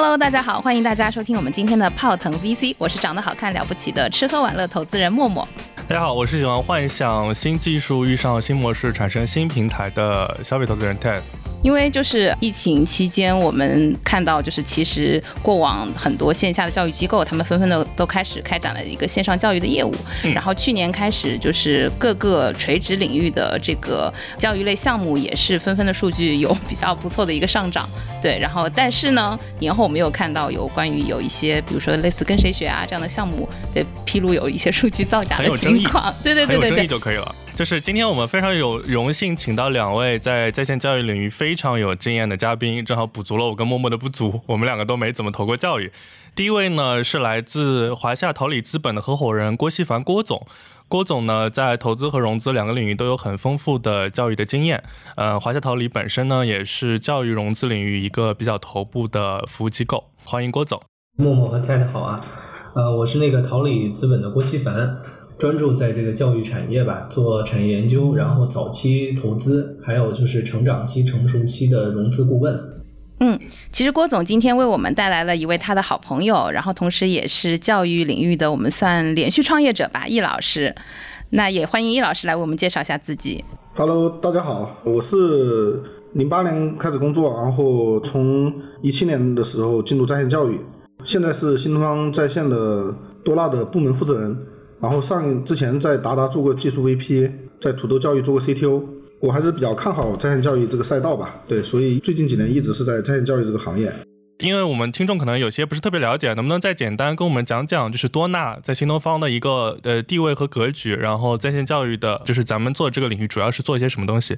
Hello 大家好，欢迎大家收听我们今天的泡腾 VC，我是长得好看了不起的吃喝玩乐投资人默默。大家好，我是喜欢幻想新技术遇上新模式产生新平台的消费投资人 Ted。因为就是疫情期间，我们看到就是其实过往很多线下的教育机构，他们纷纷的都开始开展了一个线上教育的业务。然后去年开始，就是各个垂直领域的这个教育类项目也是纷纷的数据有比较不错的一个上涨。对，然后但是呢，年后我们有看到有关于有一些，比如说类似跟谁学啊这样的项目被披露有一些数据造假的情况。对对对对对，有争议就可以了。就是今天我们非常有荣幸请到两位在在线教育领域非常有经验的嘉宾，正好补足了我跟默默的不足。我们两个都没怎么投过教育。第一位呢是来自华夏桃李资本的合伙人郭希凡郭总。郭总呢在投资和融资两个领域都有很丰富的教育的经验。呃，华夏桃李本身呢也是教育融资领域一个比较头部的服务机构。欢迎郭总。默默和太太好啊。呃，我是那个桃李资本的郭希凡。专注在这个教育产业吧，做产业研究，然后早期投资，还有就是成长期、成熟期的融资顾问。嗯，其实郭总今天为我们带来了一位他的好朋友，然后同时也是教育领域的我们算连续创业者吧，易老师。那也欢迎易老师来为我们介绍一下自己。Hello，大家好，我是零八年开始工作，然后从一七年的时候进入在线教育，现在是新东方在线的多纳的部门负责人。然后上之前在达达做过技术 VP，在土豆教育做过 CTO，我还是比较看好在线教育这个赛道吧。对，所以最近几年一直是在在线教育这个行业。因为我们听众可能有些不是特别了解，能不能再简单跟我们讲讲，就是多纳在新东方的一个呃地位和格局，然后在线教育的，就是咱们做这个领域主要是做一些什么东西？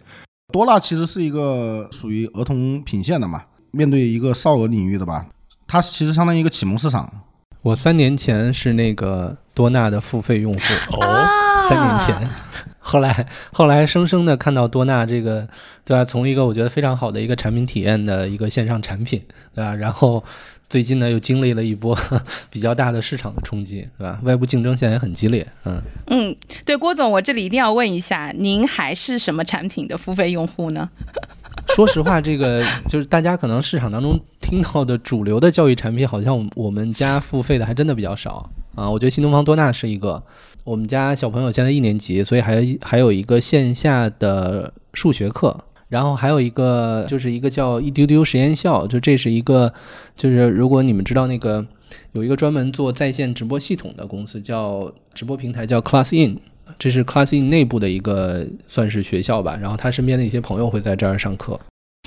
多纳其实是一个属于儿童品线的嘛，面对一个少儿领域的吧，它其实相当于一个启蒙市场。我三年前是那个多纳的付费用户哦，三年前，后来后来生生的看到多纳这个，对吧？从一个我觉得非常好的一个产品体验的一个线上产品，对吧？然后最近呢又经历了一波 比较大的市场的冲击，对吧？外部竞争现在也很激烈，嗯嗯，对，郭总，我这里一定要问一下，您还是什么产品的付费用户呢？说实话，这个就是大家可能市场当中听到的主流的教育产品，好像我们家付费的还真的比较少啊。我觉得新东方多纳是一个，我们家小朋友现在一年级，所以还还有一个线下的数学课，然后还有一个就是一个叫一丢丢实验校，就这是一个，就是如果你们知道那个有一个专门做在线直播系统的公司，叫直播平台叫 Class In。这是 Classin 内部的一个算是学校吧，然后他身边的一些朋友会在这儿上课。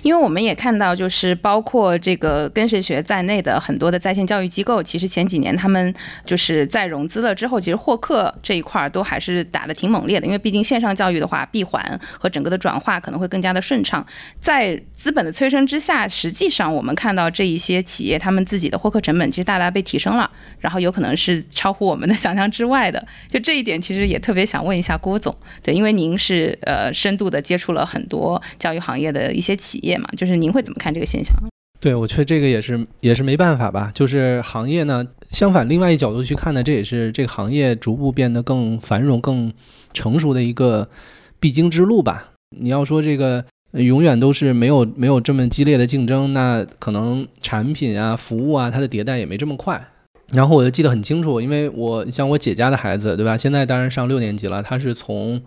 因为我们也看到，就是包括这个跟谁学在内的很多的在线教育机构，其实前几年他们就是在融资了之后，其实获客这一块儿都还是打的挺猛烈的。因为毕竟线上教育的话，闭环和整个的转化可能会更加的顺畅。在资本的催生之下，实际上我们看到这一些企业他们自己的获客成本其实大大被提升了，然后有可能是超乎我们的想象之外的。就这一点，其实也特别想问一下郭总，对，因为您是呃深度的接触了很多教育行业的一些企业。嘛，就是您会怎么看这个现象？对，我觉得这个也是也是没办法吧。就是行业呢，相反，另外一角度去看呢，这也是这个行业逐步变得更繁荣、更成熟的一个必经之路吧。你要说这个永远都是没有没有这么激烈的竞争，那可能产品啊、服务啊，它的迭代也没这么快。然后我就记得很清楚，因为我像我姐家的孩子，对吧？现在当然上六年级了，他是从。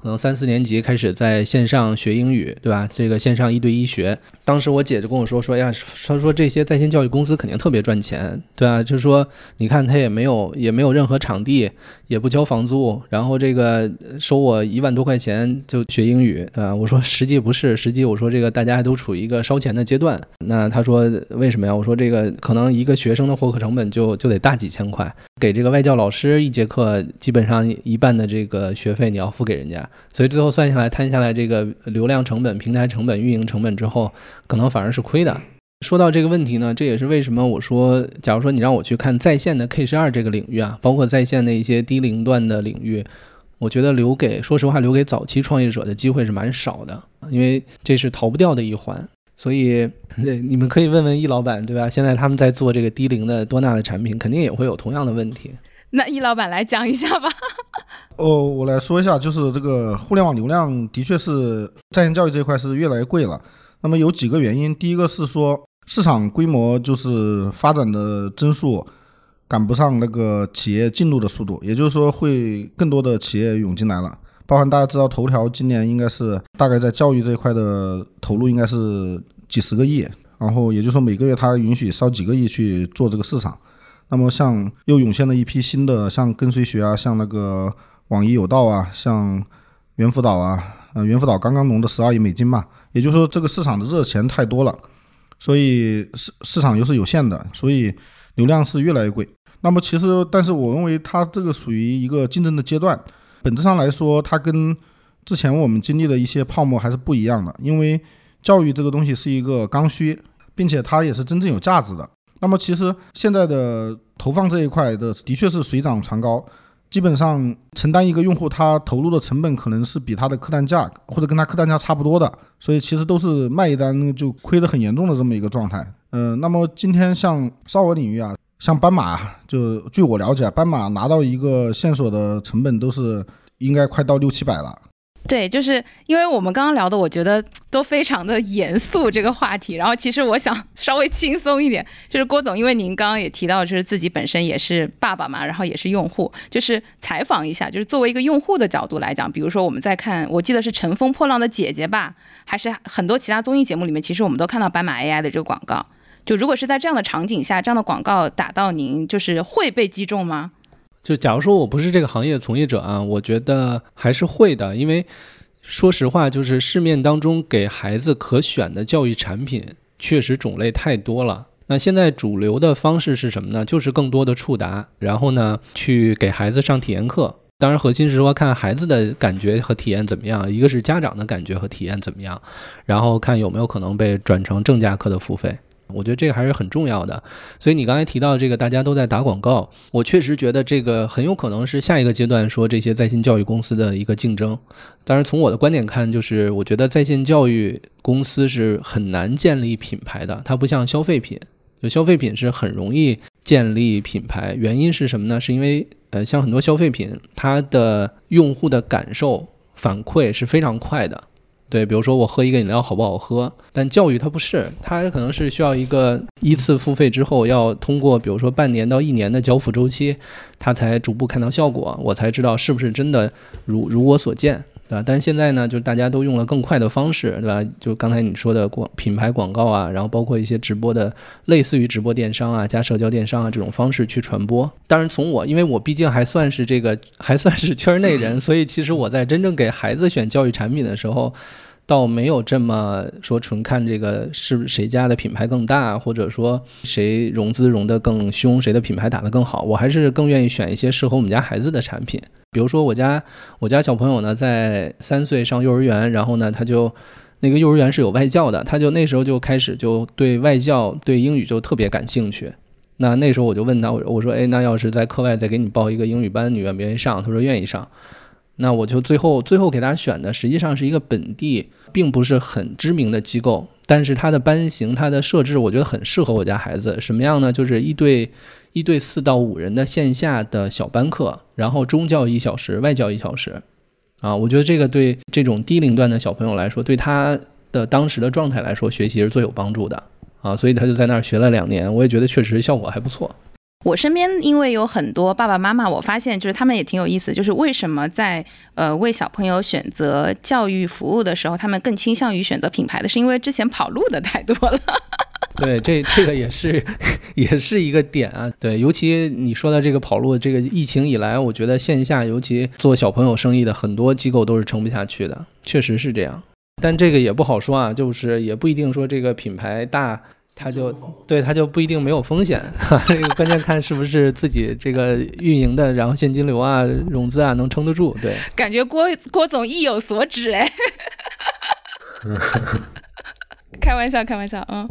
可能三四年级开始在线上学英语，对吧？这个线上一对一学，当时我姐就跟我说说呀，她说这些在线教育公司肯定特别赚钱，对啊？就是说，你看他也没有也没有任何场地，也不交房租，然后这个收我一万多块钱就学英语，啊？我说实际不是，实际我说这个大家还都处于一个烧钱的阶段。那他说为什么呀？我说这个可能一个学生的获客成本就就得大几千块，给这个外教老师一节课基本上一半的这个学费你要付给人家。所以最后算下来，摊下来这个流量成本、平台成本、运营成本之后，可能反而是亏的。说到这个问题呢，这也是为什么我说，假如说你让我去看在线的 K 十二这个领域啊，包括在线的一些低龄段的领域，我觉得留给说实话留给早期创业者的机会是蛮少的，因为这是逃不掉的一环。所以，对你们可以问问易老板，对吧？现在他们在做这个低龄的多纳的产品，肯定也会有同样的问题。那易老板来讲一下吧。哦，我来说一下，就是这个互联网流量的确是在线教育这一块是越来越贵了。那么有几个原因，第一个是说市场规模就是发展的增速赶不上那个企业进入的速度，也就是说会更多的企业涌进来了。包含大家知道，头条今年应该是大概在教育这一块的投入应该是几十个亿，然后也就是说每个月它允许烧几个亿去做这个市场。那么像又涌现了一批新的，像跟随学啊，像那个网易有道啊，像猿辅导啊，呃，猿辅导刚刚融的十二亿美金嘛，也就是说这个市场的热钱太多了，所以市市场又是有限的，所以流量是越来越贵。那么其实，但是我认为它这个属于一个竞争的阶段。本质上来说，它跟之前我们经历的一些泡沫还是不一样的。因为教育这个东西是一个刚需，并且它也是真正有价值的。那么，其实现在的投放这一块的的确是水涨船高，基本上承担一个用户他投入的成本可能是比他的客单价或者跟他客单价差不多的，所以其实都是卖一单就亏得很严重的这么一个状态。嗯，那么今天像烧鹅领域啊。像斑马，就据我了解，斑马拿到一个线索的成本都是应该快到六七百了。对，就是因为我们刚刚聊的，我觉得都非常的严肃这个话题。然后其实我想 稍微轻松一点，就是郭总，因为您刚刚也提到，就是自己本身也是爸爸嘛，然后也是用户，就是采访一下，就是作为一个用户的角度来讲，比如说我们在看，我记得是《乘风破浪的姐姐》吧，还是很多其他综艺节目里面，其实我们都看到斑马 AI 的这个广告。就如果是在这样的场景下，这样的广告打到您，就是会被击中吗？就假如说我不是这个行业从业者啊，我觉得还是会的，因为说实话，就是市面当中给孩子可选的教育产品确实种类太多了。那现在主流的方式是什么呢？就是更多的触达，然后呢去给孩子上体验课。当然，核心是说看孩子的感觉和体验怎么样，一个是家长的感觉和体验怎么样，然后看有没有可能被转成正价课的付费。我觉得这个还是很重要的，所以你刚才提到这个，大家都在打广告，我确实觉得这个很有可能是下一个阶段说这些在线教育公司的一个竞争。当然，从我的观点看，就是我觉得在线教育公司是很难建立品牌的，它不像消费品，就消费品是很容易建立品牌。原因是什么呢？是因为呃，像很多消费品，它的用户的感受反馈是非常快的。对，比如说我喝一个饮料好不好喝？但教育它不是，它可能是需要一个依次付费之后，要通过比如说半年到一年的交付周期，它才逐步看到效果，我才知道是不是真的如如我所见，对吧？但现在呢，就大家都用了更快的方式，对吧？就刚才你说的广品牌广告啊，然后包括一些直播的，类似于直播电商啊，加社交电商啊这种方式去传播。当然，从我，因为我毕竟还算是这个还算是圈内人，所以其实我在真正给孩子选教育产品的时候。倒没有这么说，纯看这个是谁家的品牌更大，或者说谁融资融得更凶，谁的品牌打得更好。我还是更愿意选一些适合我们家孩子的产品。比如说我家我家小朋友呢，在三岁上幼儿园，然后呢，他就那个幼儿园是有外教的，他就那时候就开始就对外教对英语就特别感兴趣。那那时候我就问他，我我说，哎，那要是在课外再给你报一个英语班，你愿不愿意上？他说愿意上。那我就最后最后给大家选的，实际上是一个本地并不是很知名的机构，但是它的班型、它的设置，我觉得很适合我家孩子。什么样呢？就是一对一对四到五人的线下的小班课，然后中教一小时，外教一小时。啊，我觉得这个对这种低龄段的小朋友来说，对他的当时的状态来说，学习是最有帮助的。啊，所以他就在那儿学了两年，我也觉得确实效果还不错。我身边因为有很多爸爸妈妈，我发现就是他们也挺有意思，就是为什么在呃为小朋友选择教育服务的时候，他们更倾向于选择品牌的是因为之前跑路的太多了。对，这这个也是 也是一个点啊。对，尤其你说的这个跑路，这个疫情以来，我觉得线下尤其做小朋友生意的很多机构都是撑不下去的，确实是这样。但这个也不好说啊，就是也不一定说这个品牌大。他就对他就不一定没有风险，这个关键看是不是自己这个运营的，然后现金流啊、融资啊能撑得住。对，感觉郭郭总意有所指哎，开玩笑，开玩笑，嗯。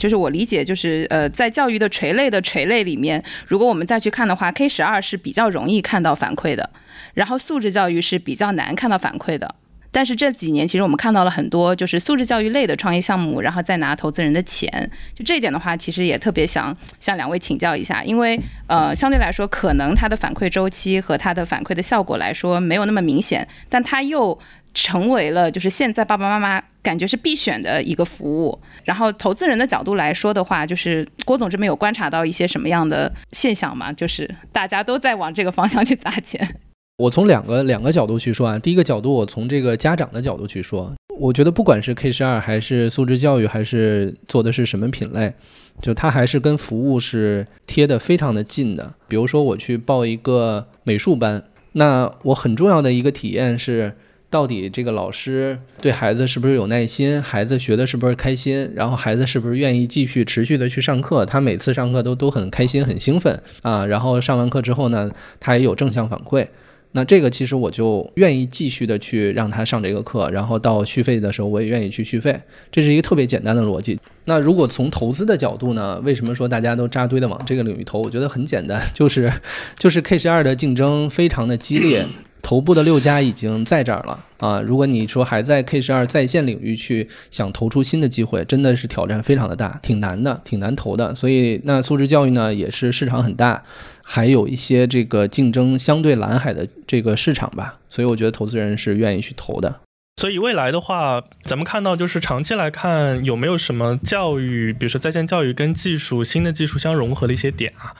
就是我理解，就是呃，在教育的垂类的垂类里面，如果我们再去看的话，K 十二是比较容易看到反馈的，然后素质教育是比较难看到反馈的。但是这几年，其实我们看到了很多就是素质教育类的创业项目，然后再拿投资人的钱。就这一点的话，其实也特别想向两位请教一下，因为呃，相对来说，可能它的反馈周期和它的反馈的效果来说没有那么明显，但它又成为了就是现在爸爸妈妈感觉是必选的一个服务。然后投资人的角度来说的话，就是郭总这边有观察到一些什么样的现象吗？就是大家都在往这个方向去砸钱。我从两个两个角度去说啊，第一个角度，我从这个家长的角度去说，我觉得不管是 K 十二还是素质教育，还是做的是什么品类，就它还是跟服务是贴的非常的近的。比如说我去报一个美术班，那我很重要的一个体验是，到底这个老师对孩子是不是有耐心，孩子学的是不是开心，然后孩子是不是愿意继续持续的去上课，他每次上课都都很开心很兴奋啊，然后上完课之后呢，他也有正向反馈。那这个其实我就愿意继续的去让他上这个课，然后到续费的时候我也愿意去续费，这是一个特别简单的逻辑。那如果从投资的角度呢？为什么说大家都扎堆的往这个领域投？我觉得很简单，就是就是 K 十二的竞争非常的激烈。头部的六家已经在这儿了啊！如果你说还在 K 十二在线领域去想投出新的机会，真的是挑战非常的大，挺难的，挺难投的。所以那素质教育呢，也是市场很大，还有一些这个竞争相对蓝海的这个市场吧。所以我觉得投资人是愿意去投的。所以未来的话，咱们看到就是长期来看，有没有什么教育，比如说在线教育跟技术新的技术相融合的一些点啊？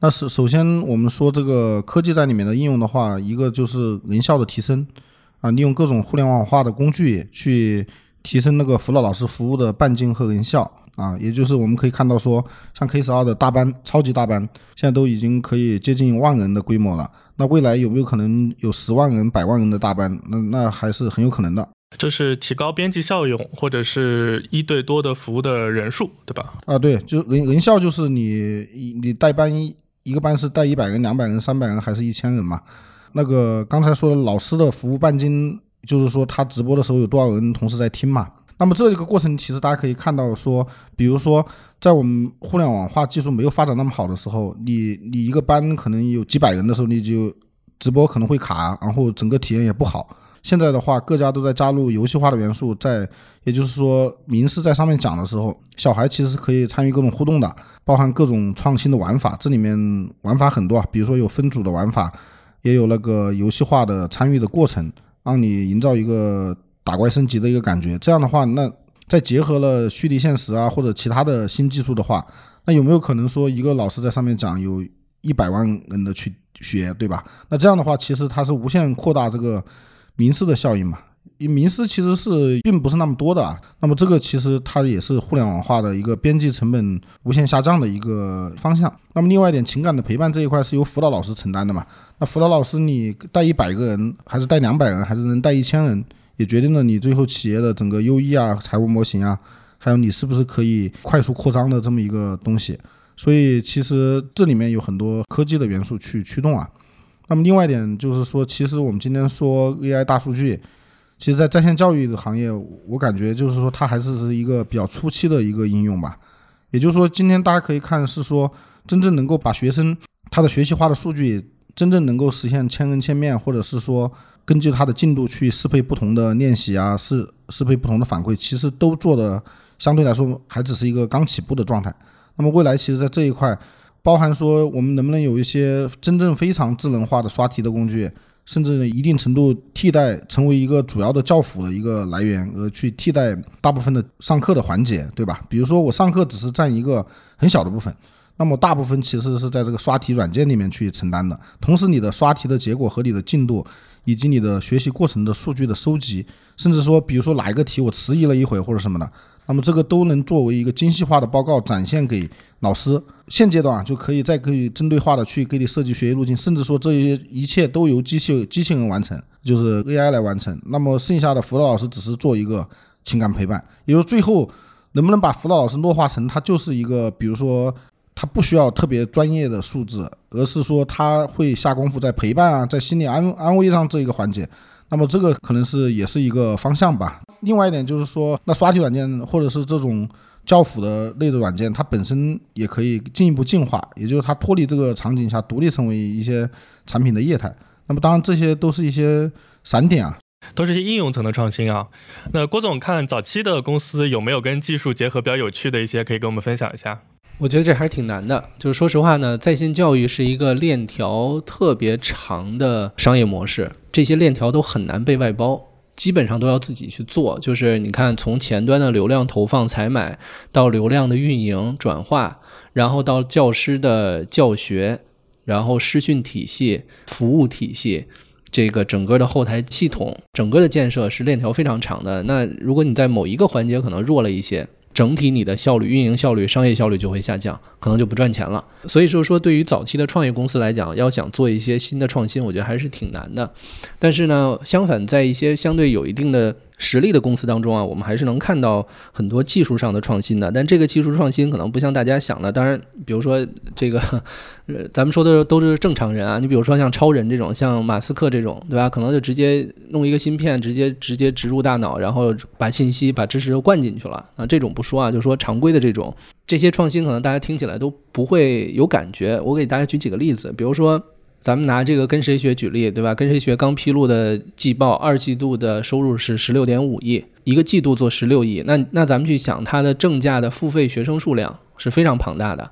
那首首先，我们说这个科技在里面的应用的话，一个就是人效的提升，啊，利用各种互联网化的工具去提升那个辅导老师服务的半径和人效，啊，也就是我们可以看到说，像 K 十二的大班、超级大班，现在都已经可以接近万人的规模了。那未来有没有可能有十万人、百万人的大班？那那还是很有可能的。这是提高边际效用，或者是一对多的服务的人数，对吧？啊，对，就人人效就是你你带班。一个班是带一百人、两百人、三百人，还是一千人嘛？那个刚才说的老师的服务半径，就是说他直播的时候有多少人同时在听嘛？那么这一个过程，其实大家可以看到，说比如说在我们互联网化技术没有发展那么好的时候，你你一个班可能有几百人的时候，你就直播可能会卡，然后整个体验也不好。现在的话，各家都在加入游戏化的元素，在也就是说，名师在上面讲的时候，小孩其实是可以参与各种互动的，包含各种创新的玩法。这里面玩法很多啊，比如说有分组的玩法，也有那个游戏化的参与的过程，让你营造一个打怪升级的一个感觉。这样的话，那再结合了虚拟现实啊或者其他的新技术的话，那有没有可能说一个老师在上面讲，有一百万人的去学，对吧？那这样的话，其实它是无限扩大这个。名师的效应嘛，因名师其实是并不是那么多的啊。那么这个其实它也是互联网化的一个边际成本无限下降的一个方向。那么另外一点，情感的陪伴这一块是由辅导老师承担的嘛？那辅导老师你带一百个人，还是带两百人，还是能带一千人，也决定了你最后企业的整个优异啊、财务模型啊，还有你是不是可以快速扩张的这么一个东西。所以其实这里面有很多科技的元素去驱动啊。那么另外一点就是说，其实我们今天说 AI 大数据，其实，在在线教育的行业，我感觉就是说，它还是是一个比较初期的一个应用吧。也就是说，今天大家可以看是说，真正能够把学生他的学习化的数据，真正能够实现千人千面，或者是说根据他的进度去适配不同的练习啊，适适配不同的反馈，其实都做的相对来说还只是一个刚起步的状态。那么未来，其实，在这一块。包含说，我们能不能有一些真正非常智能化的刷题的工具，甚至一定程度替代成为一个主要的教辅的一个来源，而去替代大部分的上课的环节，对吧？比如说我上课只是占一个很小的部分，那么大部分其实是在这个刷题软件里面去承担的。同时，你的刷题的结果和你的进度，以及你的学习过程的数据的收集，甚至说，比如说哪一个题我迟疑了一会或者什么的。那么这个都能作为一个精细化的报告展现给老师。现阶段啊，就可以再可以针对化的去给你设计学习路径，甚至说这些一切都由机器机器人完成，就是 AI 来完成。那么剩下的辅导老师只是做一个情感陪伴。也就最后能不能把辅导老师弱化成他就是一个，比如说他不需要特别专业的素质，而是说他会下功夫在陪伴啊，在心理安安慰上这一个环节。那么这个可能是也是一个方向吧。另外一点就是说，那刷题软件或者是这种教辅的类的软件，它本身也可以进一步进化，也就是它脱离这个场景下，独立成为一些产品的业态。那么当然这些都是一些闪点啊，都是一些应用层的创新啊。那郭总看早期的公司有没有跟技术结合比较有趣的一些，可以跟我们分享一下？我觉得这还是挺难的。就是说实话呢，在线教育是一个链条特别长的商业模式，这些链条都很难被外包。基本上都要自己去做，就是你看，从前端的流量投放、采买，到流量的运营、转化，然后到教师的教学，然后师训体系、服务体系，这个整个的后台系统，整个的建设是链条非常长的。那如果你在某一个环节可能弱了一些。整体你的效率、运营效率、商业效率就会下降，可能就不赚钱了。所以说，说对于早期的创业公司来讲，要想做一些新的创新，我觉得还是挺难的。但是呢，相反，在一些相对有一定的实力的公司当中啊，我们还是能看到很多技术上的创新的。但这个技术创新可能不像大家想的。当然，比如说这个，呃，咱们说的都是正常人啊。你比如说像超人这种，像马斯克这种，对吧？可能就直接弄一个芯片，直接直接植入大脑，然后把信息、把知识又灌进去了啊。这种不说啊，就说常规的这种这些创新，可能大家听起来都不会有感觉。我给大家举几个例子，比如说。咱们拿这个跟谁学举例，对吧？跟谁学刚披露的季报，二季度的收入是十六点五亿，一个季度做十六亿，那那咱们去想，它的正价的付费学生数量是非常庞大的。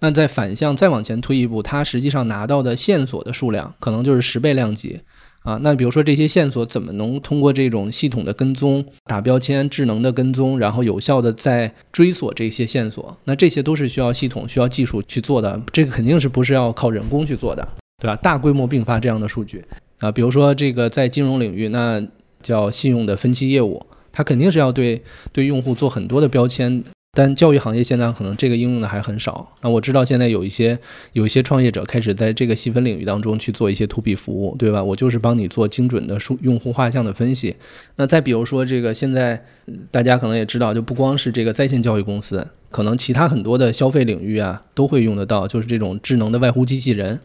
那在反向再往前推一步，它实际上拿到的线索的数量可能就是十倍量级啊。那比如说这些线索怎么能通过这种系统的跟踪、打标签、智能的跟踪，然后有效的在追索这些线索？那这些都是需要系统、需要技术去做的，这个肯定是不是要靠人工去做的。对吧？大规模并发这样的数据啊，比如说这个在金融领域，那叫信用的分期业务，它肯定是要对对用户做很多的标签。但教育行业现在可能这个应用的还很少。那我知道现在有一些有一些创业者开始在这个细分领域当中去做一些 to B 服务，对吧？我就是帮你做精准的数用户画像的分析。那再比如说这个现在大家可能也知道，就不光是这个在线教育公司，可能其他很多的消费领域啊都会用得到，就是这种智能的外呼机器人。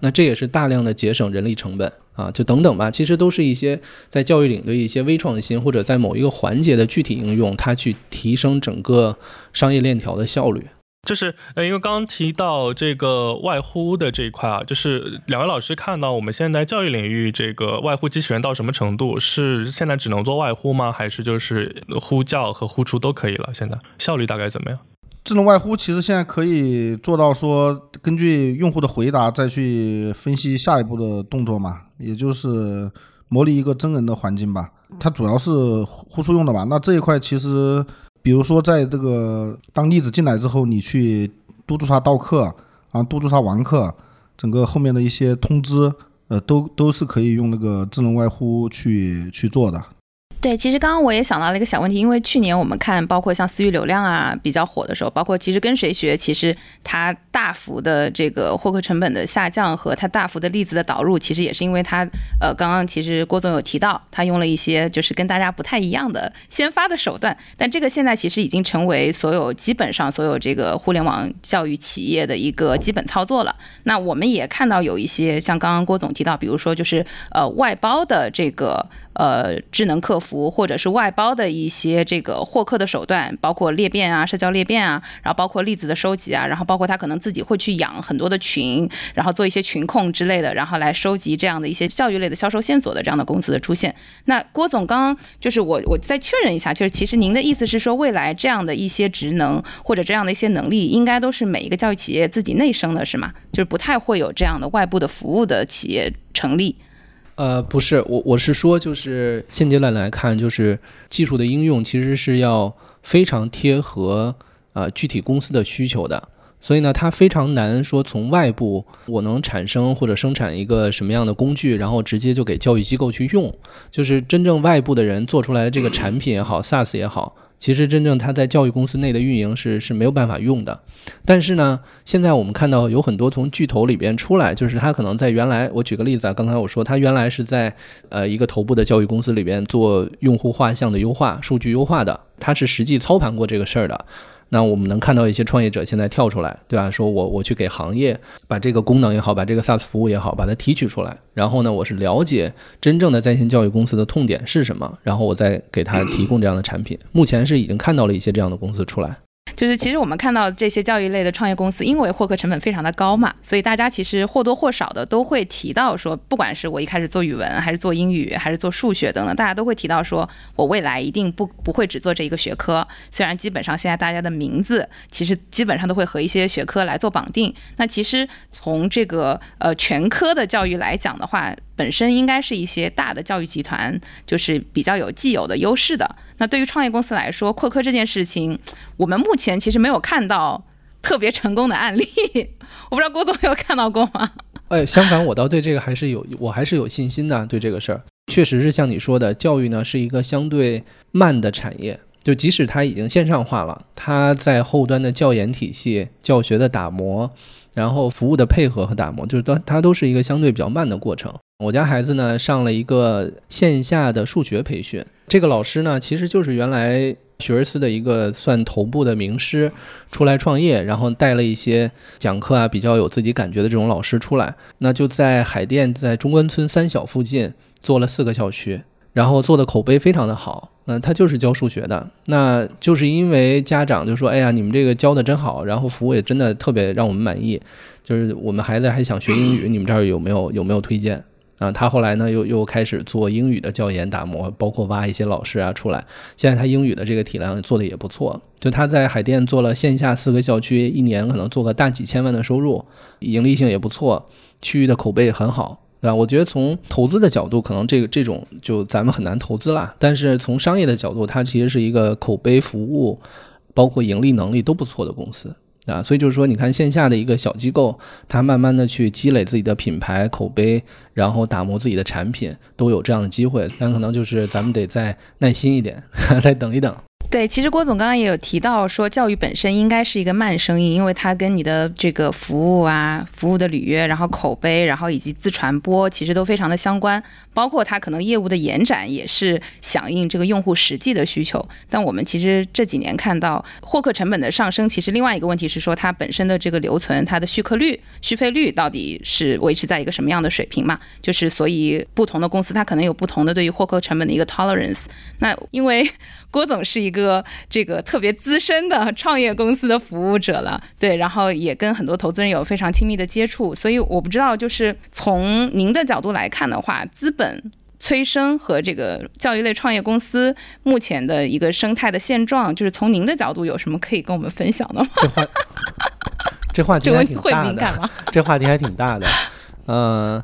那这也是大量的节省人力成本啊，就等等吧，其实都是一些在教育领的一些微创新，或者在某一个环节的具体应用，它去提升整个商业链条的效率。就是呃，因为刚刚提到这个外呼的这一块啊，就是两位老师看到我们现在教育领域这个外呼机器人到什么程度？是现在只能做外呼吗？还是就是呼叫和呼出都可以了？现在效率大概怎么样？智能外呼其实现在可以做到说，根据用户的回答再去分析下一步的动作嘛，也就是模拟一个真人的环境吧。它主要是呼出用的吧。那这一块其实，比如说在这个当例子进来之后，你去督促他到课啊，督促他完课，整个后面的一些通知，呃，都都是可以用那个智能外呼去去做的。对，其实刚刚我也想到了一个小问题，因为去年我们看，包括像私域流量啊比较火的时候，包括其实跟谁学，其实它大幅的这个获客成本的下降和它大幅的例子的导入，其实也是因为它，呃，刚刚其实郭总有提到，他用了一些就是跟大家不太一样的先发的手段，但这个现在其实已经成为所有基本上所有这个互联网教育企业的一个基本操作了。那我们也看到有一些像刚刚郭总提到，比如说就是呃外包的这个。呃，智能客服或者是外包的一些这个获客的手段，包括裂变啊、社交裂变啊，然后包括例子的收集啊，然后包括他可能自己会去养很多的群，然后做一些群控之类的，然后来收集这样的一些教育类的销售线索的这样的公司的出现。那郭总刚刚就是我，我再确认一下，就是其实您的意思是说，未来这样的一些职能或者这样的一些能力，应该都是每一个教育企业自己内生的，是吗？就是不太会有这样的外部的服务的企业成立。呃，不是，我我是说，就是现阶段来看，就是技术的应用其实是要非常贴合呃具体公司的需求的，所以呢，它非常难说从外部我能产生或者生产一个什么样的工具，然后直接就给教育机构去用，就是真正外部的人做出来这个产品也好，SaaS 也好。其实真正他在教育公司内的运营是是没有办法用的，但是呢，现在我们看到有很多从巨头里边出来，就是他可能在原来，我举个例子啊，刚才我说他原来是在呃一个头部的教育公司里边做用户画像的优化、数据优化的，他是实际操盘过这个事儿的。那我们能看到一些创业者现在跳出来，对吧？说我我去给行业把这个功能也好，把这个 SaaS 服务也好，把它提取出来，然后呢，我是了解真正的在线教育公司的痛点是什么，然后我再给他提供这样的产品。目前是已经看到了一些这样的公司出来。就是其实我们看到这些教育类的创业公司，因为获客成本非常的高嘛，所以大家其实或多或少的都会提到说，不管是我一开始做语文，还是做英语，还是做数学等等，大家都会提到说我未来一定不不会只做这一个学科。虽然基本上现在大家的名字其实基本上都会和一些学科来做绑定，那其实从这个呃全科的教育来讲的话，本身应该是一些大的教育集团就是比较有既有的优势的。那对于创业公司来说，扩科这件事情，我们目前其实没有看到特别成功的案例。我不知道郭总有看到过吗？哎，相反，我倒对这个还是有，我还是有信心的。对这个事儿，确实是像你说的，教育呢是一个相对慢的产业。就即使它已经线上化了，它在后端的教研体系、教学的打磨，然后服务的配合和打磨，就是都它都是一个相对比较慢的过程。我家孩子呢上了一个线下的数学培训，这个老师呢其实就是原来学而思的一个算头部的名师，出来创业，然后带了一些讲课啊比较有自己感觉的这种老师出来，那就在海淀在中关村三小附近做了四个校区。然后做的口碑非常的好，嗯，他就是教数学的，那就是因为家长就说，哎呀，你们这个教的真好，然后服务也真的特别让我们满意，就是我们孩子还想学英语，你们这儿有没有有没有推荐啊？他后来呢又又开始做英语的教研打磨，包括挖一些老师啊出来，现在他英语的这个体量做的也不错，就他在海淀做了线下四个校区，一年可能做个大几千万的收入，盈利性也不错，区域的口碑很好。对吧？我觉得从投资的角度，可能这个这种就咱们很难投资啦。但是从商业的角度，它其实是一个口碑、服务，包括盈利能力都不错的公司啊。所以就是说，你看线下的一个小机构，它慢慢的去积累自己的品牌口碑，然后打磨自己的产品，都有这样的机会。但可能就是咱们得再耐心一点，再等一等。对，其实郭总刚刚也有提到说，教育本身应该是一个慢生意，因为它跟你的这个服务啊、服务的履约，然后口碑，然后以及自传播，其实都非常的相关。包括它可能业务的延展，也是响应这个用户实际的需求。但我们其实这几年看到获客成本的上升，其实另外一个问题是说，它本身的这个留存，它的续客率、续费率到底是维持在一个什么样的水平嘛？就是所以不同的公司，它可能有不同的对于获客成本的一个 tolerance。那因为郭总是一个这个特别资深的创业公司的服务者了，对，然后也跟很多投资人有非常亲密的接触，所以我不知道，就是从您的角度来看的话，资本催生和这个教育类创业公司目前的一个生态的现状，就是从您的角度有什么可以跟我们分享的吗？这话，这话题还挺大的，这话题还挺大的，嗯。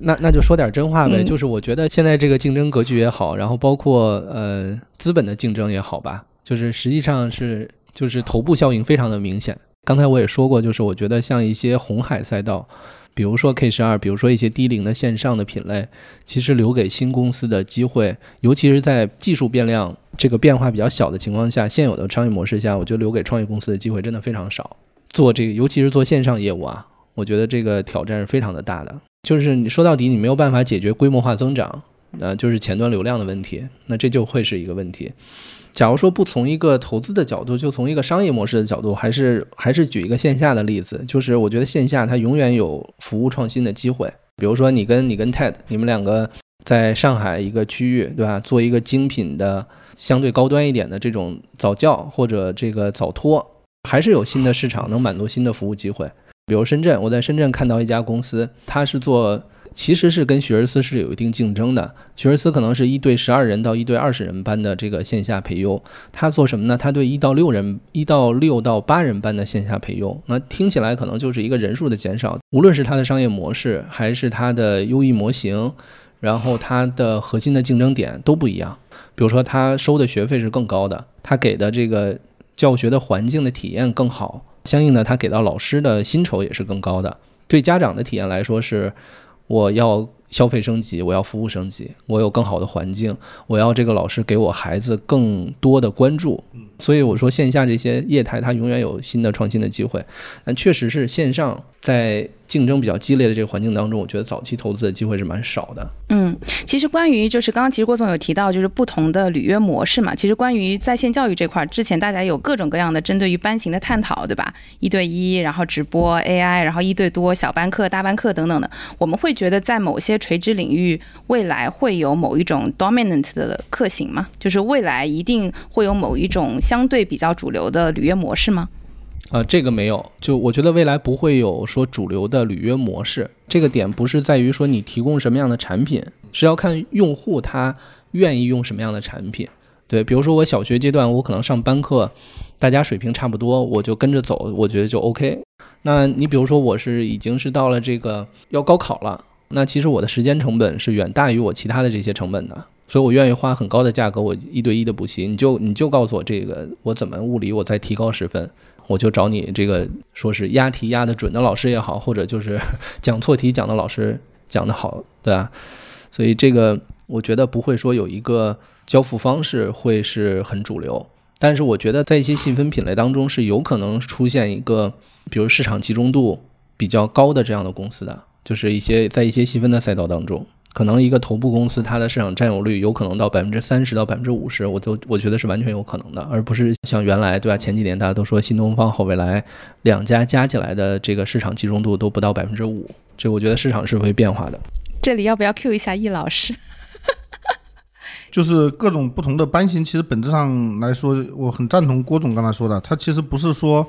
那那就说点真话呗，就是我觉得现在这个竞争格局也好，然后包括呃资本的竞争也好吧，就是实际上是就是头部效应非常的明显。刚才我也说过，就是我觉得像一些红海赛道，比如说 K 十二，比如说一些低龄的线上的品类，其实留给新公司的机会，尤其是在技术变量这个变化比较小的情况下，现有的商业模式下，我觉得留给创业公司的机会真的非常少。做这个，尤其是做线上业务啊，我觉得这个挑战是非常的大的。就是你说到底，你没有办法解决规模化增长，呃，就是前端流量的问题，那这就会是一个问题。假如说不从一个投资的角度，就从一个商业模式的角度，还是还是举一个线下的例子，就是我觉得线下它永远有服务创新的机会。比如说你跟你跟 TED，你们两个在上海一个区域，对吧？做一个精品的、相对高端一点的这种早教或者这个早托，还是有新的市场能满足新的服务机会。比如深圳，我在深圳看到一家公司，它是做，其实是跟学而思是有一定竞争的。学而思可能是一对十二人到一对二十人班的这个线下培优，他做什么呢？他对一到六人、一到六到八人班的线下培优，那听起来可能就是一个人数的减少。无论是它的商业模式，还是它的优异模型，然后它的核心的竞争点都不一样。比如说，它收的学费是更高的，它给的这个教学的环境的体验更好。相应的，他给到老师的薪酬也是更高的。对家长的体验来说，是我要消费升级，我要服务升级，我有更好的环境，我要这个老师给我孩子更多的关注。所以我说，线下这些业态它永远有新的创新的机会，但确实是线上在。竞争比较激烈的这个环境当中，我觉得早期投资的机会是蛮少的。嗯，其实关于就是刚刚其实郭总有提到，就是不同的履约模式嘛。其实关于在线教育这块，之前大家有各种各样的针对于班型的探讨，对吧？一对一，然后直播 AI，然后一对多小班课、大班课等等的。我们会觉得在某些垂直领域未来会有某一种 dominant 的克型吗？就是未来一定会有某一种相对比较主流的履约模式吗？啊，这个没有，就我觉得未来不会有说主流的履约模式。这个点不是在于说你提供什么样的产品，是要看用户他愿意用什么样的产品。对，比如说我小学阶段，我可能上班课，大家水平差不多，我就跟着走，我觉得就 OK。那你比如说我是已经是到了这个要高考了，那其实我的时间成本是远大于我其他的这些成本的，所以我愿意花很高的价格，我一对一的补习。你就你就告诉我这个我怎么物理我再提高十分。我就找你这个说是押题押的准的老师也好，或者就是 讲错题讲的老师讲的好，对吧？所以这个我觉得不会说有一个交付方式会是很主流，但是我觉得在一些细分品类当中是有可能出现一个，比如市场集中度比较高的这样的公司的，就是一些在一些细分的赛道当中。可能一个头部公司，它的市场占有率有可能到百分之三十到百分之五十，我都我觉得是完全有可能的，而不是像原来对吧？前几年大家都说新东方和未来两家加起来的这个市场集中度都不到百分之五，这我觉得市场是会变化的。这里要不要 Q 一下易老师？就是各种不同的班型，其实本质上来说，我很赞同郭总刚才说的，它其实不是说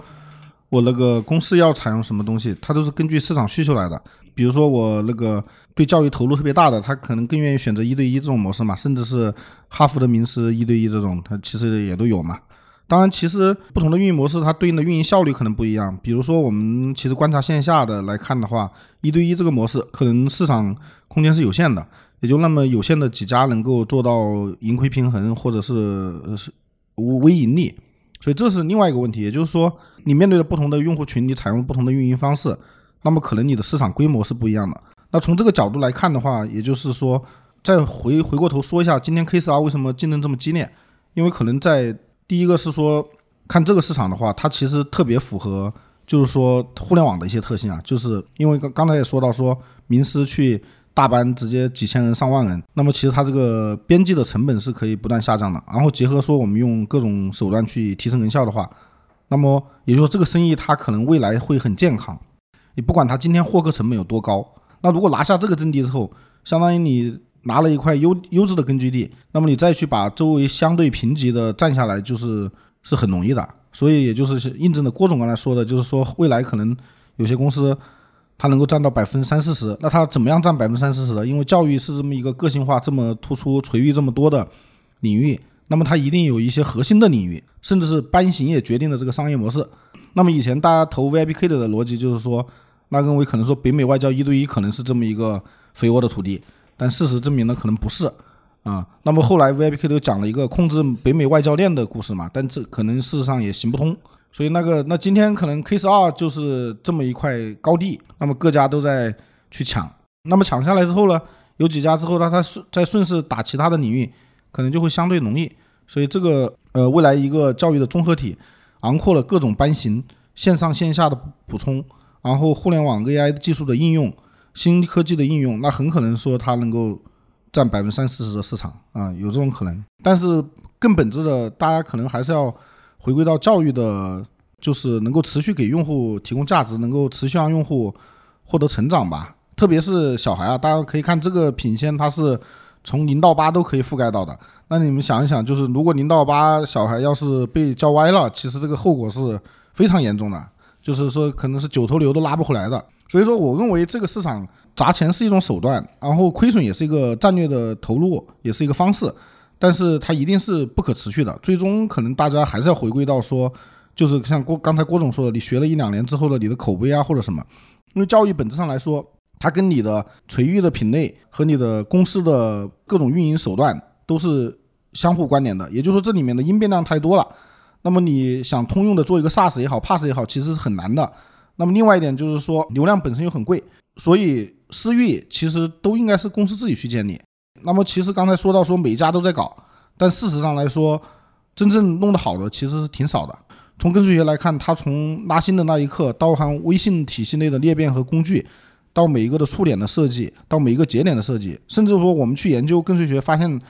我那个公司要采用什么东西，它都是根据市场需求来的。比如说我那个对教育投入特别大的，他可能更愿意选择一对一这种模式嘛，甚至是哈佛的名师一对一这种，它其实也都有嘛。当然，其实不同的运营模式，它对应的运营效率可能不一样。比如说我们其实观察线下的来看的话，一对一这个模式可能市场空间是有限的，也就那么有限的几家能够做到盈亏平衡，或者是是微盈利。所以这是另外一个问题，也就是说你面对的不同的用户群，你采用不同的运营方式。那么可能你的市场规模是不一样的。那从这个角度来看的话，也就是说，再回回过头说一下，今天 K 十二为什么竞争这么激烈？因为可能在第一个是说，看这个市场的话，它其实特别符合，就是说互联网的一些特性啊。就是因为刚刚才也说到说，名师去大班直接几千人上万人，那么其实它这个边际的成本是可以不断下降的。然后结合说我们用各种手段去提升人效的话，那么也就是说这个生意它可能未来会很健康。你不管他今天获客成本有多高，那如果拿下这个阵地之后，相当于你拿了一块优优质的根据地，那么你再去把周围相对贫瘠的占下来，就是是很容易的。所以也就是印证了郭总刚才说的，就是说未来可能有些公司它能够占到百分之三四十，那它怎么样占百分之三四十的？因为教育是这么一个个性化这么突出、垂域这么多的领域，那么它一定有一些核心的领域，甚至是班型也决定了这个商业模式。那么以前大家投 VIPK 的的逻辑就是说，那认为可能说北美外教一对一可能是这么一个肥沃的土地，但事实证明呢可能不是啊。那么后来 VIPK 都讲了一个控制北美外教练的故事嘛，但这可能事实上也行不通。所以那个那今天可能 K 十二就是这么一块高地，那么各家都在去抢，那么抢下来之后呢，有几家之后呢，它顺再顺势打其他的领域，可能就会相对容易。所以这个呃未来一个教育的综合体。囊括了各种班型、线上线下的补充，然后互联网 AI 技术的应用、新科技的应用，那很可能说它能够占百分之三四十的市场啊，有这种可能。但是更本质的，大家可能还是要回归到教育的，就是能够持续给用户提供价值，能够持续让用户获得成长吧。特别是小孩啊，大家可以看这个品线，它是从零到八都可以覆盖到的。那你们想一想，就是如果零到八小孩要是被教歪了，其实这个后果是非常严重的，就是说可能是九头牛都拉不回来的。所以说，我认为这个市场砸钱是一种手段，然后亏损也是一个战略的投入，也是一个方式，但是它一定是不可持续的。最终可能大家还是要回归到说，就是像郭刚才郭总说的，你学了一两年之后的你的口碑啊或者什么，因为教育本质上来说，它跟你的垂域的品类和你的公司的各种运营手段都是。相互关联的，也就是说这里面的因变量太多了。那么你想通用的做一个 SaaS 也好，PaaS 也好，其实是很难的。那么另外一点就是说，流量本身又很贵，所以私域其实都应该是公司自己去建立。那么其实刚才说到说每家都在搞，但事实上来说，真正弄得好的其实是挺少的。从跟随学来看，它从拉新的那一刻，到含微信体系内的裂变和工具，到每一个的触点的设计，到每一个节点的设计，甚至说我们去研究跟随学发现。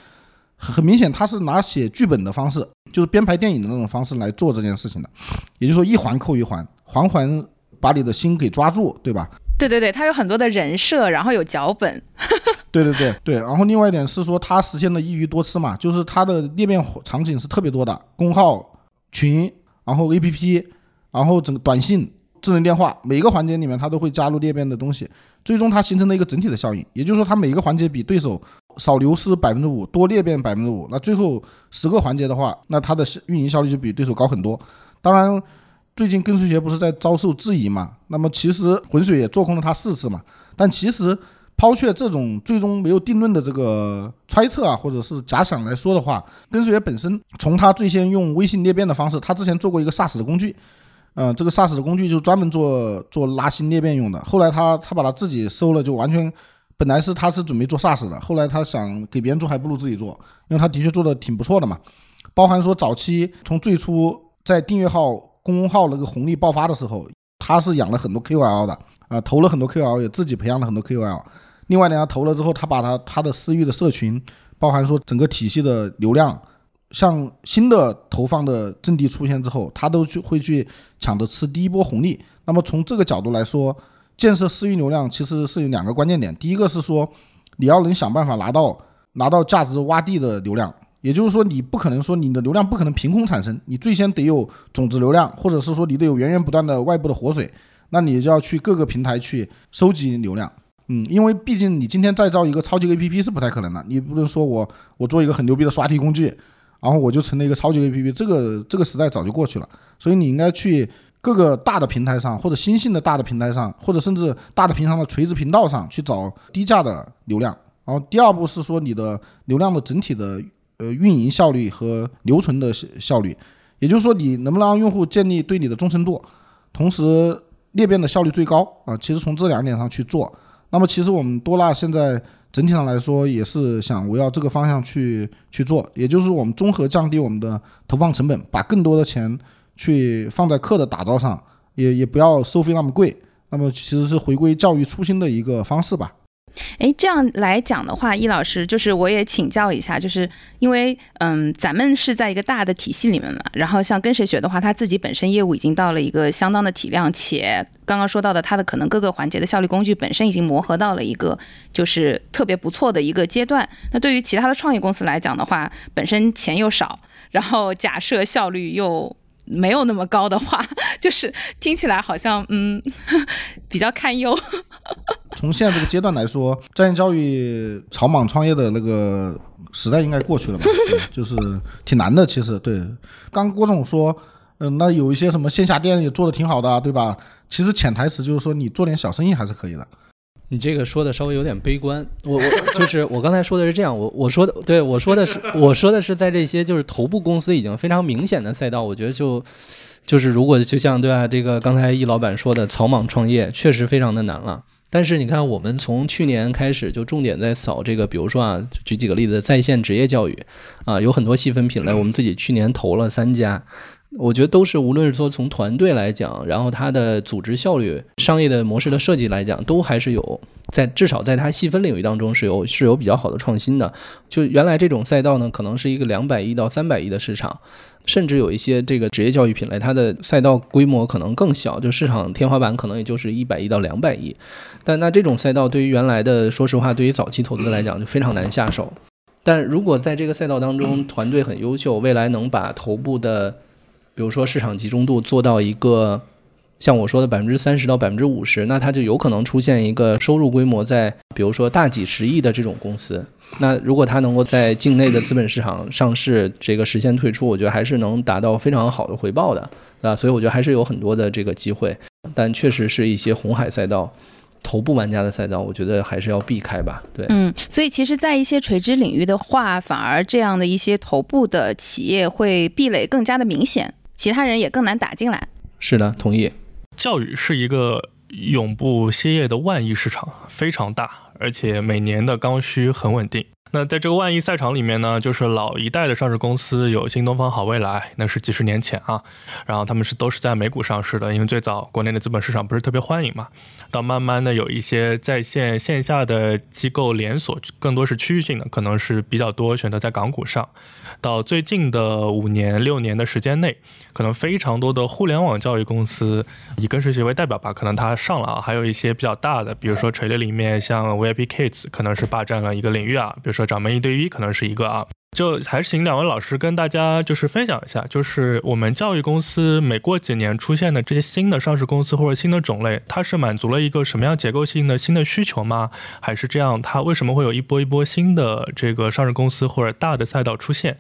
很明显，他是拿写剧本的方式，就是编排电影的那种方式来做这件事情的。也就是说，一环扣一环，环环把你的心给抓住，对吧？对对对，它有很多的人设，然后有脚本。对对对对，然后另外一点是说，它实现了一鱼多吃嘛，就是它的裂变场景是特别多的，公号、群，然后 APP，然后整个短信、智能电话，每一个环节里面它都会加入裂变的东西，最终它形成了一个整体的效应。也就是说，它每一个环节比对手少流失百分之五，多裂变百分之五，那最后十个环节的话，那它的运营效率就比对手高很多。当然，最近跟随学不是在遭受质疑嘛？那么其实浑水也做空了它四次嘛，但其实。抛却这种最终没有定论的这个猜测啊，或者是假想来说的话，跟随学本身从他最先用微信裂变的方式，他之前做过一个 SaaS 的工具，嗯，这个 SaaS 的工具就专门做做拉新裂变用的。后来他他把他自己收了，就完全本来是他是准备做 SaaS 的，后来他想给别人做还不如自己做，因为他的确做的挺不错的嘛。包含说早期从最初在订阅号、公众号那个红利爆发的时候，他是养了很多 KOL 的啊，投了很多 KOL，也自己培养了很多 KOL。另外呢，他投了之后，他把他他的私域的社群，包含说整个体系的流量，像新的投放的阵地出现之后，他都去会去抢着吃第一波红利。那么从这个角度来说，建设私域流量其实是有两个关键点。第一个是说，你要能想办法拿到拿到价值洼地的流量，也就是说，你不可能说你的流量不可能凭空产生，你最先得有种子流量，或者是说你得有源源不断的外部的活水，那你就要去各个平台去收集流量。嗯，因为毕竟你今天再造一个超级 APP 是不太可能的，你不能说我我做一个很牛逼的刷题工具，然后我就成了一个超级 APP，这个这个时代早就过去了。所以你应该去各个大的平台上，或者新兴的大的平台上，或者甚至大的平台的垂直频道上去找低价的流量。然后第二步是说你的流量的整体的呃运营效率和留存的效率，也就是说你能不能让用户建立对你的忠诚度，同时裂变的效率最高啊。其实从这两点上去做。那么其实我们多纳现在整体上来说也是想围绕这个方向去去做，也就是我们综合降低我们的投放成本，把更多的钱去放在课的打造上，也也不要收费那么贵。那么其实是回归教育初心的一个方式吧。哎，这样来讲的话，易老师，就是我也请教一下，就是因为，嗯，咱们是在一个大的体系里面嘛，然后像跟谁学的话，他自己本身业务已经到了一个相当的体量，且刚刚说到的，他的可能各个环节的效率工具本身已经磨合到了一个就是特别不错的一个阶段。那对于其他的创业公司来讲的话，本身钱又少，然后假设效率又。没有那么高的话，就是听起来好像嗯 比较堪忧。从现在这个阶段来说，在线教育草莽创业的那个时代应该过去了吧？就是挺难的，其实对。刚郭总说，嗯，那有一些什么线下店也做的挺好的，对吧？其实潜台词就是说，你做点小生意还是可以的。你这个说的稍微有点悲观，我我就是我刚才说的是这样，我我说的对我说的是我说的是在这些就是头部公司已经非常明显的赛道，我觉得就就是如果就像对吧，这个刚才易老板说的草莽创业确实非常的难了。但是你看，我们从去年开始就重点在扫这个，比如说啊，举几个例子，在线职业教育啊，有很多细分品类，我们自己去年投了三家。我觉得都是，无论是说从团队来讲，然后它的组织效率、商业的模式的设计来讲，都还是有在至少在它细分领域当中是有是有比较好的创新的。就原来这种赛道呢，可能是一个两百亿到三百亿的市场，甚至有一些这个职业教育品类，它的赛道规模可能更小，就市场天花板可能也就是一百亿到两百亿。但那这种赛道对于原来的，说实话，对于早期投资来讲就非常难下手。但如果在这个赛道当中团队很优秀，未来能把头部的比如说市场集中度做到一个像我说的百分之三十到百分之五十，那它就有可能出现一个收入规模在比如说大几十亿的这种公司。那如果它能够在境内的资本市场上市，这个实现退出，我觉得还是能达到非常好的回报的，对吧？所以我觉得还是有很多的这个机会，但确实是一些红海赛道、头部玩家的赛道，我觉得还是要避开吧。对，嗯，所以其实，在一些垂直领域的话，反而这样的一些头部的企业会壁垒更加的明显。其他人也更难打进来。是的，同意。教育是一个永不歇业的万亿市场，非常大，而且每年的刚需很稳定。那在这个万亿赛场里面呢，就是老一代的上市公司有新东方、好未来，那是几十年前啊，然后他们是都是在美股上市的，因为最早国内的资本市场不是特别欢迎嘛。到慢慢的有一些在线线下的机构连锁，更多是区域性的，可能是比较多选择在港股上。到最近的五年六年的时间内，可能非常多的互联网教育公司以跟谁学为代表吧，可能它上了啊，还有一些比较大的，比如说垂类里面像 VIP Kids 可能是霸占了一个领域啊，比如说。掌门一对一可能是一个啊，就还是请两位老师跟大家就是分享一下，就是我们教育公司每过几年出现的这些新的上市公司或者新的种类，它是满足了一个什么样结构性的新的需求吗？还是这样？它为什么会有一波一波新的这个上市公司或者大的赛道出现？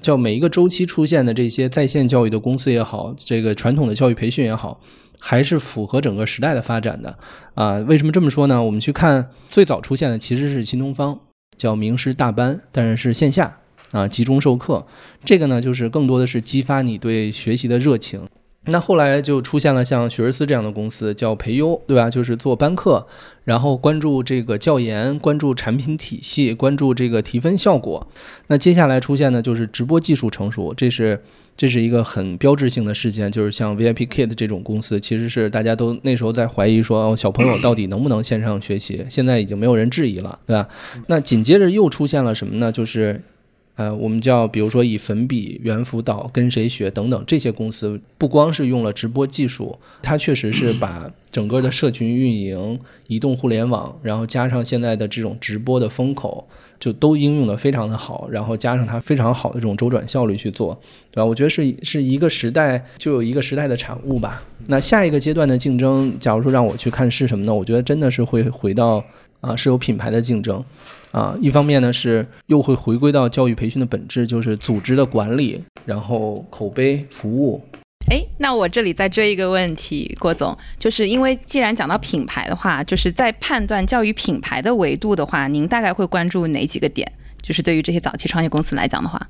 叫每一个周期出现的这些在线教育的公司也好，这个传统的教育培训也好，还是符合整个时代的发展的啊？为什么这么说呢？我们去看最早出现的其实是新东方。叫名师大班，但是是线下啊，集中授课。这个呢，就是更多的是激发你对学习的热情。那后来就出现了像学而思这样的公司，叫培优，对吧？就是做班课，然后关注这个教研，关注产品体系，关注这个提分效果。那接下来出现的就是直播技术成熟，这是这是一个很标志性的事件。就是像 VIP Kid 这种公司，其实是大家都那时候在怀疑说，哦小朋友到底能不能线上学习？现在已经没有人质疑了，对吧？那紧接着又出现了什么呢？就是。呃，我们叫比如说以粉笔、猿辅导、跟谁学等等这些公司，不光是用了直播技术，它确实是 把整个的社群运营、移动互联网，然后加上现在的这种直播的风口，就都应用的非常的好，然后加上它非常好的这种周转效率去做，对吧？我觉得是是一个时代就有一个时代的产物吧。那下一个阶段的竞争，假如说让我去看是什么呢？我觉得真的是会回到啊，是有品牌的竞争。啊，一方面呢是又会回归到教育培训的本质，就是组织的管理，然后口碑服务。哎，那我这里再追一个问题，郭总，就是因为既然讲到品牌的话，就是在判断教育品牌的维度的话，您大概会关注哪几个点？就是对于这些早期创业公司来讲的话，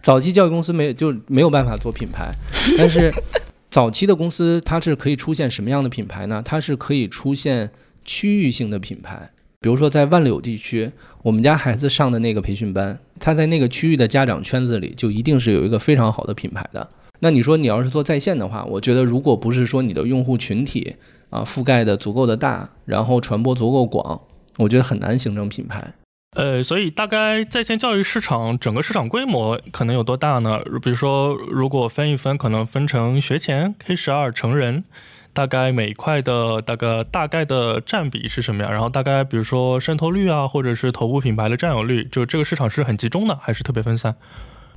早期教育公司没就没有办法做品牌，但是 早期的公司它是可以出现什么样的品牌呢？它是可以出现区域性的品牌。比如说，在万柳地区，我们家孩子上的那个培训班，他在那个区域的家长圈子里，就一定是有一个非常好的品牌的。那你说，你要是做在线的话，我觉得如果不是说你的用户群体啊覆盖的足够的大，然后传播足够广，我觉得很难形成品牌。呃，所以大概在线教育市场整个市场规模可能有多大呢？比如说，如果分一分，可能分成学前、K 十二、成人。大概每一块的大概大概的占比是什么样？然后大概比如说渗透率啊，或者是头部品牌的占有率，就这个市场是很集中的，还是特别分散？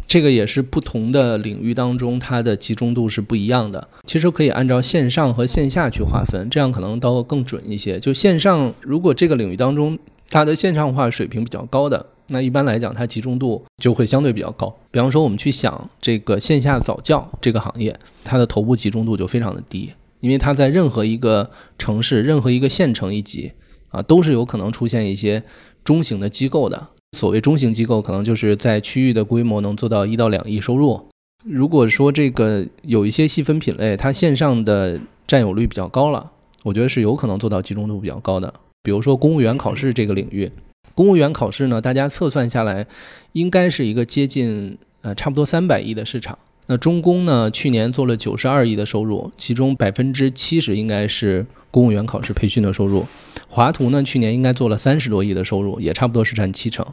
这个也是不同的领域当中它的集中度是不一样的。其实可以按照线上和线下去划分，这样可能都更准一些。就线上，如果这个领域当中它的线上化水平比较高的，那一般来讲它集中度就会相对比较高。比方说我们去想这个线下早教这个行业，它的头部集中度就非常的低。因为它在任何一个城市、任何一个县城一级啊，都是有可能出现一些中型的机构的。所谓中型机构，可能就是在区域的规模能做到一到两亿收入。如果说这个有一些细分品类，它线上的占有率比较高了，我觉得是有可能做到集中度比较高的。比如说公务员考试这个领域，公务员考试呢，大家测算下来，应该是一个接近呃差不多三百亿的市场。那中公呢？去年做了九十二亿的收入，其中百分之七十应该是公务员考试培训的收入。华图呢，去年应该做了三十多亿的收入，也差不多是占七成。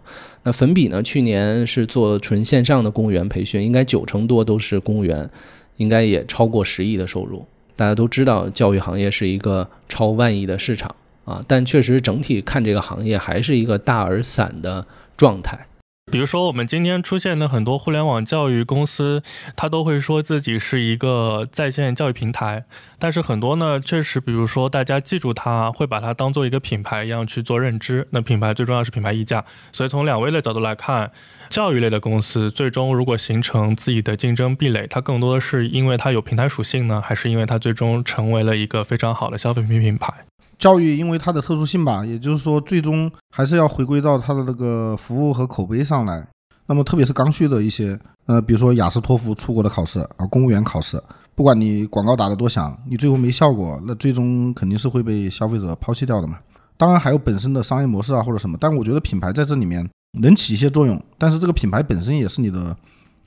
那粉笔呢，去年是做纯线上的公务员培训，应该九成多都是公务员，应该也超过十亿的收入。大家都知道，教育行业是一个超万亿的市场啊，但确实整体看这个行业还是一个大而散的状态。比如说，我们今天出现的很多互联网教育公司，它都会说自己是一个在线教育平台，但是很多呢，确实，比如说大家记住它，会把它当做一个品牌一样去做认知。那品牌最重要是品牌溢价，所以从两位的角度来看，教育类的公司最终如果形成自己的竞争壁垒，它更多的是因为它有平台属性呢，还是因为它最终成为了一个非常好的消费品品牌？教育因为它的特殊性吧，也就是说，最终还是要回归到它的那个服务和口碑上来。那么，特别是刚需的一些，呃，比如说雅思托福出国的考试啊，公务员考试，不管你广告打得多响，你最后没效果，那最终肯定是会被消费者抛弃掉的嘛。当然还有本身的商业模式啊或者什么，但我觉得品牌在这里面能起一些作用，但是这个品牌本身也是你的，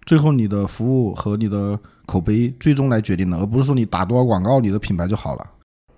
最后你的服务和你的口碑最终来决定的，而不是说你打多少广告，你的品牌就好了。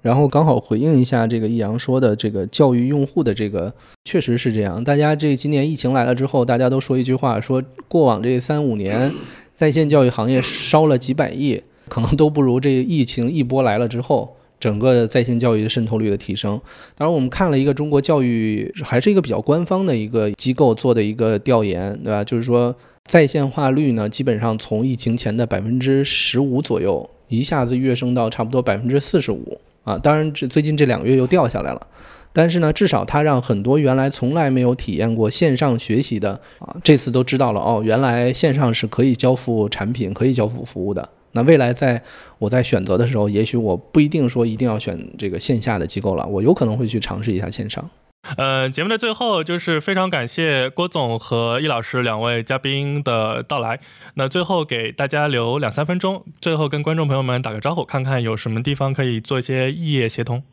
然后刚好回应一下这个易阳说的这个教育用户的这个，确实是这样。大家这今年疫情来了之后，大家都说一句话，说过往这三五年在线教育行业烧了几百亿，可能都不如这疫情一波来了之后，整个在线教育的渗透率的提升。当然，我们看了一个中国教育还是一个比较官方的一个机构做的一个调研，对吧？就是说在线化率呢，基本上从疫情前的百分之十五左右，一下子跃升到差不多百分之四十五。啊，当然这最近这两个月又掉下来了，但是呢，至少它让很多原来从来没有体验过线上学习的啊，这次都知道了哦，原来线上是可以交付产品、可以交付服务的。那未来在我在选择的时候，也许我不一定说一定要选这个线下的机构了，我有可能会去尝试一下线上。呃，节目的最后就是非常感谢郭总和易老师两位嘉宾的到来。那最后给大家留两三分钟，最后跟观众朋友们打个招呼，看看有什么地方可以做一些异业协同。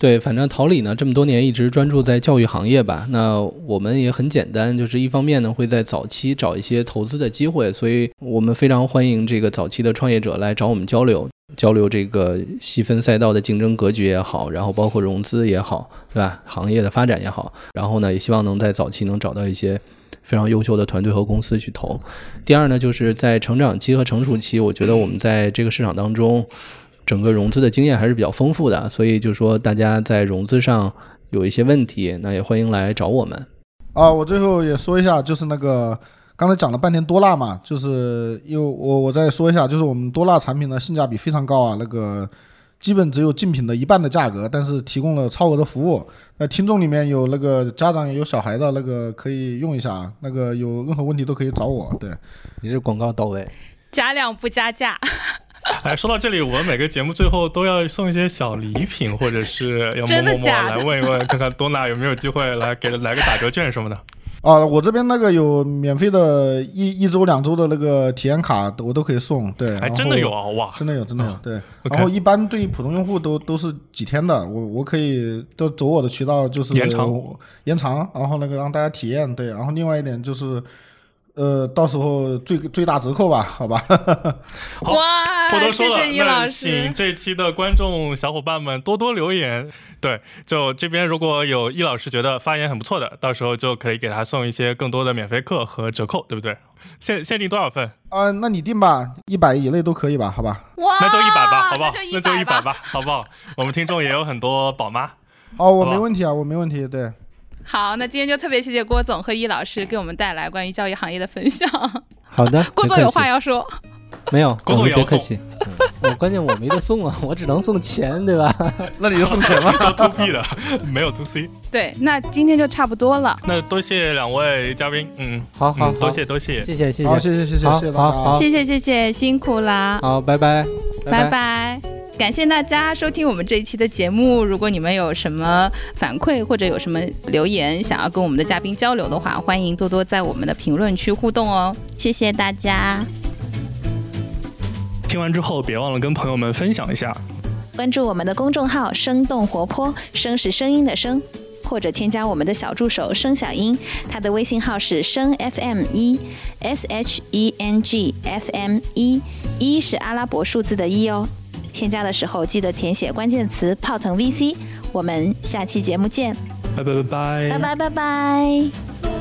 对，反正桃李呢这么多年一直专注在教育行业吧。那我们也很简单，就是一方面呢会在早期找一些投资的机会，所以我们非常欢迎这个早期的创业者来找我们交流。交流这个细分赛道的竞争格局也好，然后包括融资也好，对吧？行业的发展也好，然后呢，也希望能在早期能找到一些非常优秀的团队和公司去投。第二呢，就是在成长期和成熟期，我觉得我们在这个市场当中，整个融资的经验还是比较丰富的，所以就说大家在融资上有一些问题，那也欢迎来找我们。啊，我最后也说一下，就是那个。刚才讲了半天多纳嘛，就是因为我我再说一下，就是我们多纳产品的性价比非常高啊，那个基本只有竞品的一半的价格，但是提供了超额的服务。那听众里面有那个家长有小孩的那个可以用一下，那个有任何问题都可以找我。对，你这广告到位，加量不加价。哎，说到这里，我们每个节目最后都要送一些小礼品，或者是要默默默来问一问，看看多纳有没有机会来给来个打折券什么的。啊，我这边那个有免费的一一周两周的那个体验卡，我都可以送。对，还真的有啊，哇，真的有，真的有。对，然后一般对于普通用户都都是几天的，我我可以都走我的渠道，就是延长延长，然后那个让大家体验。对，然后另外一点就是。呃，到时候最最大折扣吧，好吧。哇，不多说了，那请这期的观众小伙伴们多多留言。对，就这边如果有易老师觉得发言很不错的，到时候就可以给他送一些更多的免费课和折扣，对不对？限限定多少份？啊，那你定吧，一百以内都可以吧，好吧？哇，那就一百吧，好不好？那就一百吧，好不好？我们听众也有很多宝妈。哦，我没问题啊，我没问题，对。好，那今天就特别谢谢郭总和易老师给我们带来关于教育行业的分享。好的，郭总有话要说。没有，郭总别客气。我关键我没得送啊，我只能送钱，对吧？那你就送钱吧。to B 的，没有 to C。对，那今天就差不多了。那多谢两位嘉宾，嗯，好好，多谢多谢，谢谢谢谢，好谢谢谢谢谢谢大家，谢谢谢谢辛苦啦。好，拜拜拜拜。感谢大家收听我们这一期的节目。如果你们有什么反馈或者有什么留言想要跟我们的嘉宾交流的话，欢迎多多在我们的评论区互动哦。谢谢大家。听完之后，别忘了跟朋友们分享一下，关注我们的公众号“生动活泼”，声是声音的声，或者添加我们的小助手“声小英”，他的微信号是声 FM 一 S H E N G F M 一，一是阿拉伯数字的一哦。添加的时候记得填写关键词“泡腾 VC”。我们下期节目见，拜拜拜拜，拜拜拜拜。